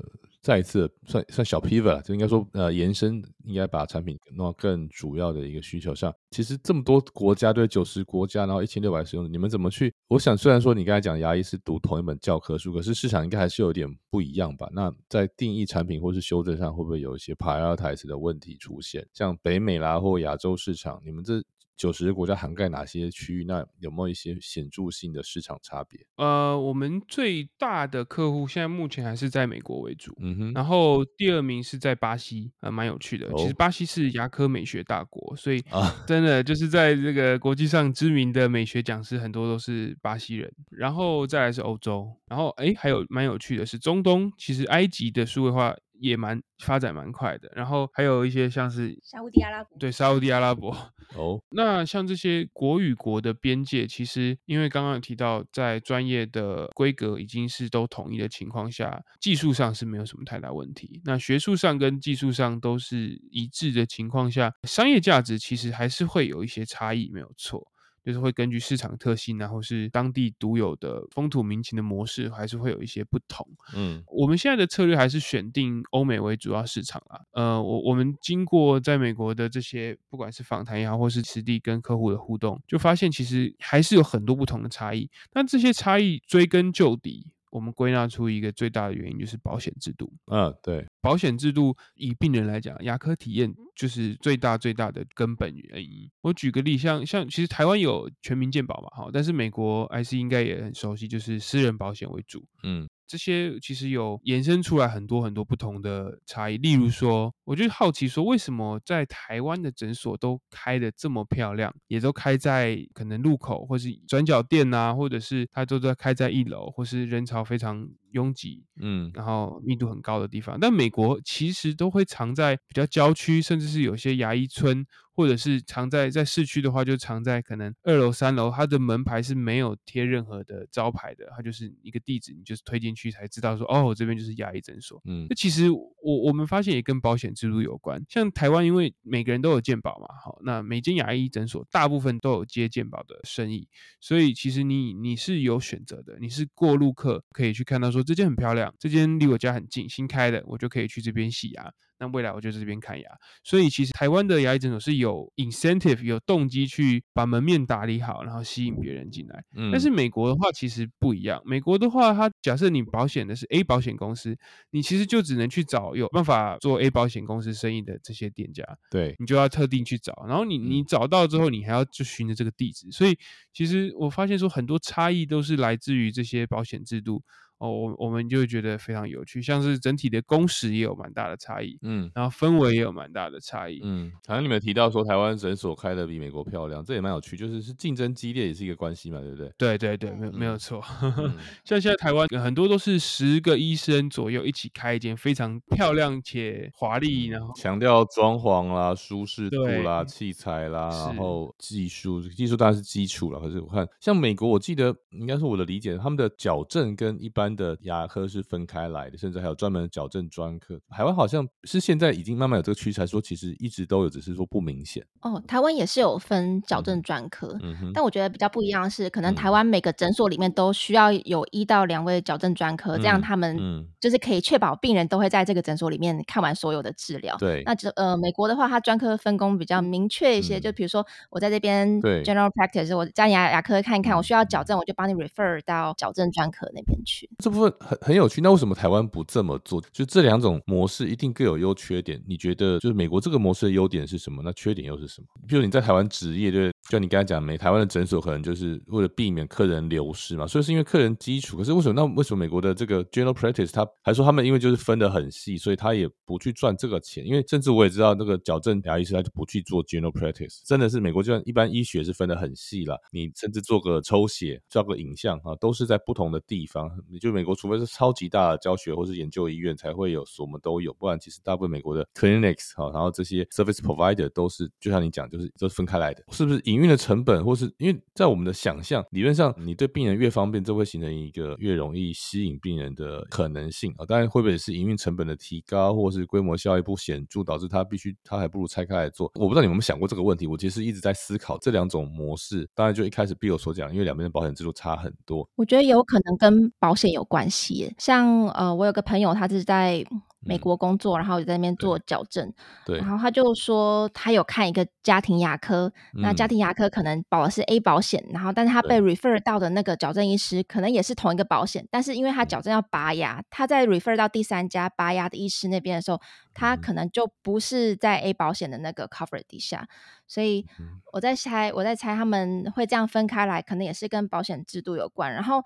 再一次算算小 pivot，了就应该说呃延伸，应该把产品弄到更主要的一个需求上。其实这么多国家对九十国家，然后一千六百使用，你们怎么去？我想虽然说你刚才讲牙医是读同一本教科书，可是市场应该还是有点不一样吧？那在定义产品或是修正上，会不会有一些 prioritize 的问题出现？像北美啦或亚洲市场，你们这。九十个国家涵盖哪些区域？那有没有一些显著性的市场差别？呃，我们最大的客户现在目前还是在美国为主，嗯哼，然后第二名是在巴西，呃，蛮有趣的。其实巴西是牙科美学大国，所以真的就是在这个国际上知名的美学讲师很多都是巴西人。然后再来是欧洲，然后哎，还有蛮有趣的是中东，其实埃及的数位化。也蛮发展蛮快的，然后还有一些像是沙地阿拉伯，对沙地阿拉伯哦。那像这些国与国的边界，其实因为刚刚有提到，在专业的规格已经是都统一的情况下，技术上是没有什么太大问题。那学术上跟技术上都是一致的情况下，商业价值其实还是会有一些差异，没有错。就是会根据市场特性，然后是当地独有的风土民情的模式，还是会有一些不同。嗯，我们现在的策略还是选定欧美为主要市场啦。呃，我我们经过在美国的这些，不管是访谈也好，或是实地跟客户的互动，就发现其实还是有很多不同的差异。那这些差异追根究底。我们归纳出一个最大的原因，就是保险制度。嗯，对，保险制度以病人来讲，牙科体验就是最大最大的根本原因。我举个例，像像其实台湾有全民健保嘛，哈，但是美国 IC 应该也很熟悉，就是私人保险为主。嗯。这些其实有延伸出来很多很多不同的差异，例如说，我就好奇说，为什么在台湾的诊所都开的这么漂亮，也都开在可能路口或是转角店啊，或者是它都在开在一楼，或是人潮非常拥挤，嗯，然后密度很高的地方，但美国其实都会藏在比较郊区，甚至是有些牙医村。或者是藏在在市区的话，就藏在可能二楼、三楼，它的门牌是没有贴任何的招牌的，它就是一个地址，你就是推进去才知道说，哦，这边就是牙医诊所。嗯，那其实我我们发现也跟保险制度有关，像台湾因为每个人都有健保嘛，好，那每间牙医诊所大部分都有接健保的生意，所以其实你你是有选择的，你是过路客可以去看到说这间很漂亮，这间离我家很近，新开的，我就可以去这边洗牙。那未来我就在这边看牙，所以其实台湾的牙医诊所是有 incentive 有动机去把门面打理好，然后吸引别人进来。嗯，但是美国的话其实不一样。美国的话，它假设你保险的是 A 保险公司，你其实就只能去找有办法做 A 保险公司生意的这些店家。对，你就要特定去找，然后你你找到之后，你还要就循着这个地址。所以其实我发现说很多差异都是来自于这些保险制度。哦，我我们就觉得非常有趣，像是整体的工时也有蛮大的差异，嗯，然后氛围也有蛮大的差异，嗯，好像你们提到说台湾诊所开的比美国漂亮，这也蛮有趣，就是是竞争激烈也是一个关系嘛，对不对？对对对，没有没有错，像现在台湾很多都是十个医生左右一起开一间非常漂亮且华丽，然后强调装潢啦、舒适度啦、器材啦，然后技术，技术当然是基础了，可是我看像美国，我记得应该是我的理解，他们的矫正跟一般的牙科是分开来的，甚至还有专门矫正专科。台湾好像是现在已经慢慢有这个趋势，说其实一直都有，只是说不明显。哦，台湾也是有分矫正专科，但我觉得比较不一样的是，可能台湾每个诊所里面都需要有一到两位矫正专科，这样他们就是可以确保病人都会在这个诊所里面看完所有的治疗。对，那这呃，美国的话，它专科分工比较明确一些，就比如说我在这边 general practice，我家牙牙科看一看，我需要矫正，我就帮你 refer 到矫正专科那边去。这部分很很有趣。那为什么台湾不这么做？就这两种模式一定各有优缺点。你觉得就是美国这个模式的优点是什么？那缺点又是什么？比如你在台湾职业，对，就你刚才讲，美台湾的诊所可能就是为了避免客人流失嘛，所以是因为客人基础。可是为什么？那为什么美国的这个 general practice，他还说他们因为就是分得很细，所以他也不去赚这个钱。因为甚至我也知道那个矫正牙医师他就不去做 general practice，真的是美国就像一般医学是分得很细了。你甚至做个抽血、照个影像啊，都是在不同的地方。你就就美国，除非是超级大的教学或是研究医院才会有，什么都有。不然其实大部分美国的 clinics 哈，然后这些 service provider 都是就像你讲，就是都是分开来的。是不是营运的成本，或是因为在我们的想象理论上，你对病人越方便，这会形成一个越容易吸引病人的可能性啊。当然会不会是营运成本的提高，或是规模效益不显著，导致他必须他还不如拆开来做？我不知道你们有没有想过这个问题。我其实一直在思考这两种模式。当然就一开始 Bill 所讲，因为两边的保险制度差很多，我觉得有可能跟保险有关系。像呃，我有个朋友，他是在。美国工作，然后在那边做矫正，对，然后他就说他有看一个家庭牙科，那家庭牙科可能保的是 A 保险，然后但是他被 refer 到的那个矫正医师可能也是同一个保险，但是因为他矫正要拔牙，他在 refer 到第三家拔牙的医师那边的时候，他可能就不是在 A 保险的那个 cover 底下，所以我在猜，我在猜他们会这样分开来，可能也是跟保险制度有关，然后。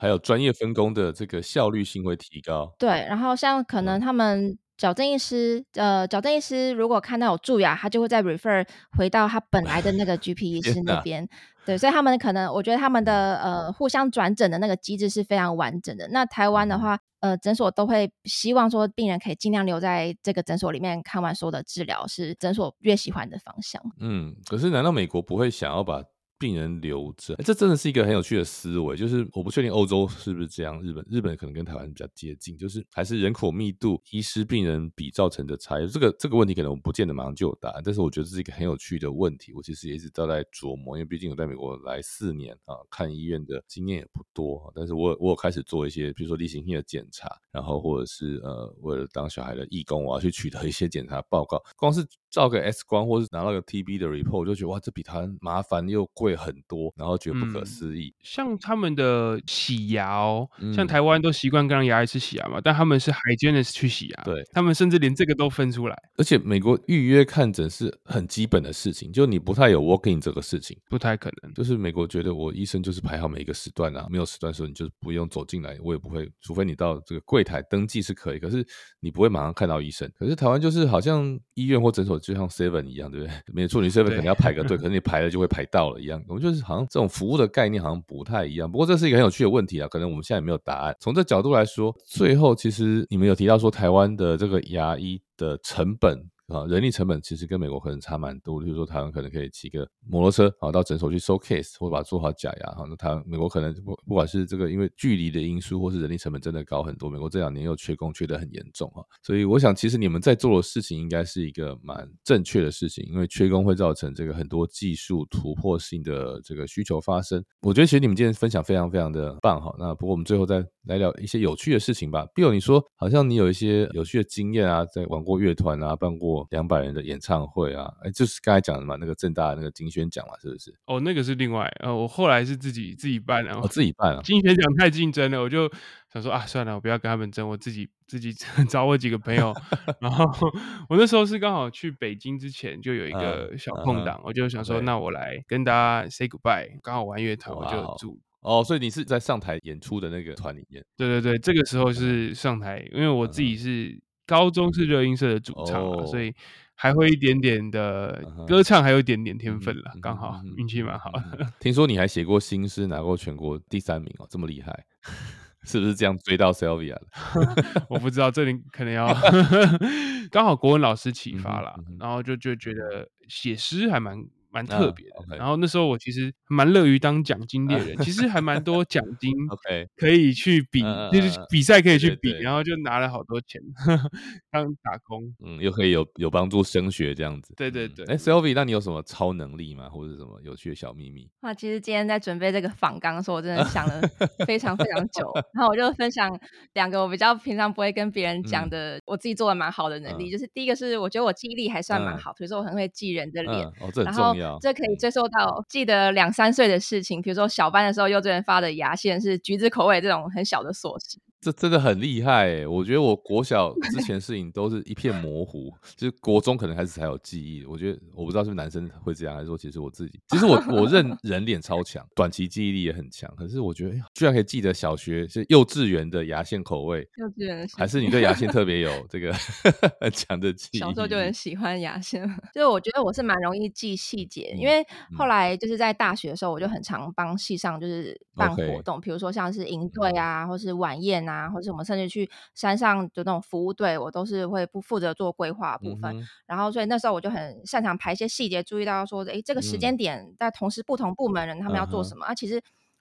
还有专业分工的这个效率性会提高。对，然后像可能他们矫正医师，呃，矫正医师如果看到有蛀牙，他就会再 refer 回到他本来的那个 GP 医师那边。对，所以他们可能，我觉得他们的呃互相转诊的那个机制是非常完整的。那台湾的话，呃，诊所都会希望说病人可以尽量留在这个诊所里面看完所有的治疗，是诊所越喜欢的方向。嗯，可是难道美国不会想要把？病人留着，这真的是一个很有趣的思维。就是我不确定欧洲是不是这样，日本日本可能跟台湾比较接近，就是还是人口密度、医师病人比造成的差异。这个这个问题可能我们不见得马上就有答案，但是我觉得这是一个很有趣的问题。我其实也一直都在琢磨，因为毕竟我在美国来四年啊，看医院的经验也不多。但是我我有开始做一些，比如说例行性的检查，然后或者是呃为了当小孩的义工，我要去取得一些检查报告，光是。照个 X 光，或是拿到个 TB 的 report，我就觉得哇，这比它麻烦又贵很多，然后觉得不可思议。像他们的洗牙哦，像台湾都习惯跟牙医去洗牙嘛，但他们是海坚的去洗牙，对他们甚至连这个都分出来。而且美国预约看诊是很基本的事情，就你不太有 walking 这个事情，不太可能。就是美国觉得我医生就是排好每一个时段啊，没有时段的时候你就是不用走进来，我也不会，除非你到这个柜台登记是可以，可是你不会马上看到医生。可是台湾就是好像医院或诊所就像 Seven 一样。对不对？没错，你 Seven 肯定要排个队，可是你排了就会排到了一样。我们就是好像这种服务的概念好像不太一样。不过这是一个很有趣的问题啊，可能我们现在也没有答案。从这角度来说，最后其实你们有提到说台湾的这个牙医的成本。啊，人力成本其实跟美国可能差蛮多。就是说，台湾可能可以骑个摩托车啊，到诊所去收 case，或者把它做好假牙。哈，那台美国可能不不管是这个因为距离的因素，或是人力成本真的高很多。美国这两年又缺工，缺得很严重啊。所以我想，其实你们在做的事情应该是一个蛮正确的事情，因为缺工会造成这个很多技术突破性的这个需求发生。我觉得其实你们今天分享非常非常的棒哈。那不过我们最后再来聊一些有趣的事情吧。Bill，你说好像你有一些有趣的经验啊，在玩过乐团啊，办过。两百人的演唱会啊，哎，就是刚才讲的嘛，那个正大那个金宣奖嘛，是不是？哦，那个是另外，呃，我后来是自己自己办的，我自己办啊。金宣奖太竞争了，我就想说啊，算了，我不要跟他们争，我自己自己 找我几个朋友。然后我那时候是刚好去北京之前就有一个小空档，我就想说，那我来跟大家 say goodbye。刚好玩乐团，我就住。哦，所以你是在上台演出的那个团里面？对对对，这个时候是上台，因为我自己是。高中是热音社的主唱，所以还会一点点的歌唱，还有一点点天分了，刚好运气蛮好。听说你还写过新诗，拿过全国第三名哦，这么厉害，是不是这样追到 Sylvia 的？我不知道，这里可能要 刚好国文老师启发了，然后就就觉得写诗还蛮。蛮特别的，然后那时候我其实蛮乐于当奖金猎人，其实还蛮多奖金可以去比，就是比赛可以去比，然后就拿了好多钱 当打工，嗯，又可以有有帮助升学这样子。对对对，哎，Sylvie，那你有什么超能力吗？或者什么有趣的小秘密？那其实今天在准备这个访纲的时候，我真的想了 非常非常久，然后我就分享两个我比较平常不会跟别人讲的我自己做的蛮好的能力，就是第一个是我觉得我记忆力还算蛮嗯好，比如说我很会记人的脸，嗯，哦，这很然后重要。这可以嗯追溯到记得两三岁的事情，比如说小班的时候，幼稚园发的牙线是橘子口味这种很小的琐事。这真的很厉害诶！我觉得我国小之前事情都是一片模糊，就是国中可能开始才有记忆。我觉得我不知道是不是男生会这样，还是说其实我自己，其实我我认 人脸超强，短期记忆力也很强。可是我觉得，哎，居然可以记得小学是幼稚园的牙线口味，幼稚园的事还是你对牙线特别有这个 很强的记忆？小时候就很喜欢牙线，就是我觉得我是蛮容易记细节，因嗯为嗯后来就是在大学的时候，我就很常帮系上就是办活动，比如说像是营队啊，或是晚宴啊，或是我们甚至去山上的那种服务队，我都是会不负责做规划部分。嗯然后所以那时候我就很擅长排一些细节，注意到说，诶，这个时嗯间点在同时不同部门人他们要做什么、啊？其实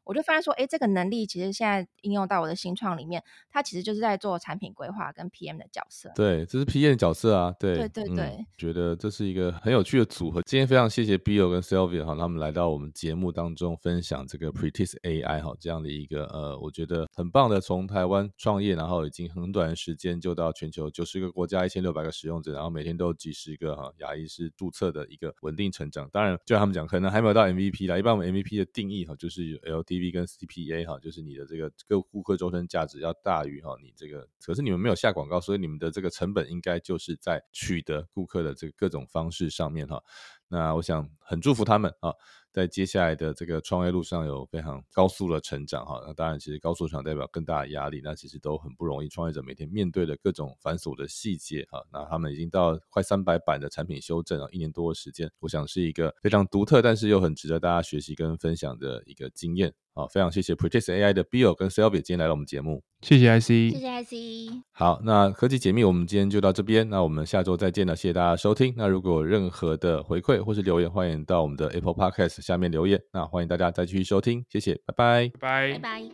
我就发现说，哎，这个能力其实现在应用到我的新创里面，它其实就是在做产品规划跟 PM 的角色。对，这是 PM 的角色啊，对，对对嗯觉得这是一个很有趣的组合。今天非常谢谢 Bill 跟 Sylvia 哈，他们来到我们节目当中分享这个 Pretis AI 哈这样的一个呃，我觉得很棒的，从台湾创业，然后已经很短的时间就到全球九十个国家一千六百个使用者，然后每天都有几十个哈牙医师注册的一个稳定成长。当然，就像他们讲，可能还没有到 MVP 啦。一般我们 MVP 的定义哈，就是 B 跟 CPA 哈，就是你的这个各顾客终身价值要大于哈你这个，可是你们没有下广告，所以你们的这个成本应该就是在取得顾客的这个各种方式上面哈。那我想很祝福他们啊，在接下来的这个创业路上有非常高速的成长哈。那当然，其实高速成长代表更大的压力，那其实都很不容易。创业者每天面对的各种繁琐的细节哈，那他们已经到快三百版的产品修正啊，一年多的时间，我想是一个非常独特，但是又很值得大家学习跟分享的一个经验。好，非常谢谢 Pretest AI 的 Bill 跟 Selby 今天来到我们节目。谢谢 IC，谢谢 IC。好，那科技解密我们今天就到这边，那我们下周再见了，谢谢大家收听。那如果有任何的回馈或是留言，欢迎到我们的 Apple Podcast 下面留言。那欢迎大家再继续收听，谢谢，拜拜。拜拜拜拜。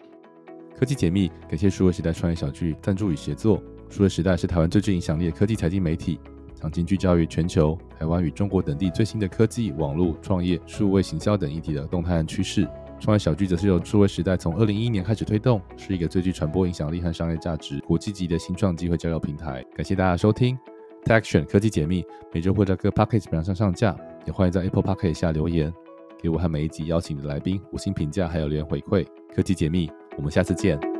科技解密感谢数位时代创业小聚赞助与协作。数位时代是台湾最具影响力的科技财经媒体，长期聚焦于全球、台湾与中国等地最新的科技、网络、创业、数位行销等议题的动态和趋势。创业小聚则是由数位时代从二零一一年开始推动，是一个最具传播影响力和商业价值、国际级的新创机会交流平台。感谢大家收听 Tech 科技解密，每周会在各 Pocket 平台上上架，也欢迎在 Apple Pocket 下留言，给我和每一集邀请的来宾五星评价，还有留言回馈。科技解密，我们下次见。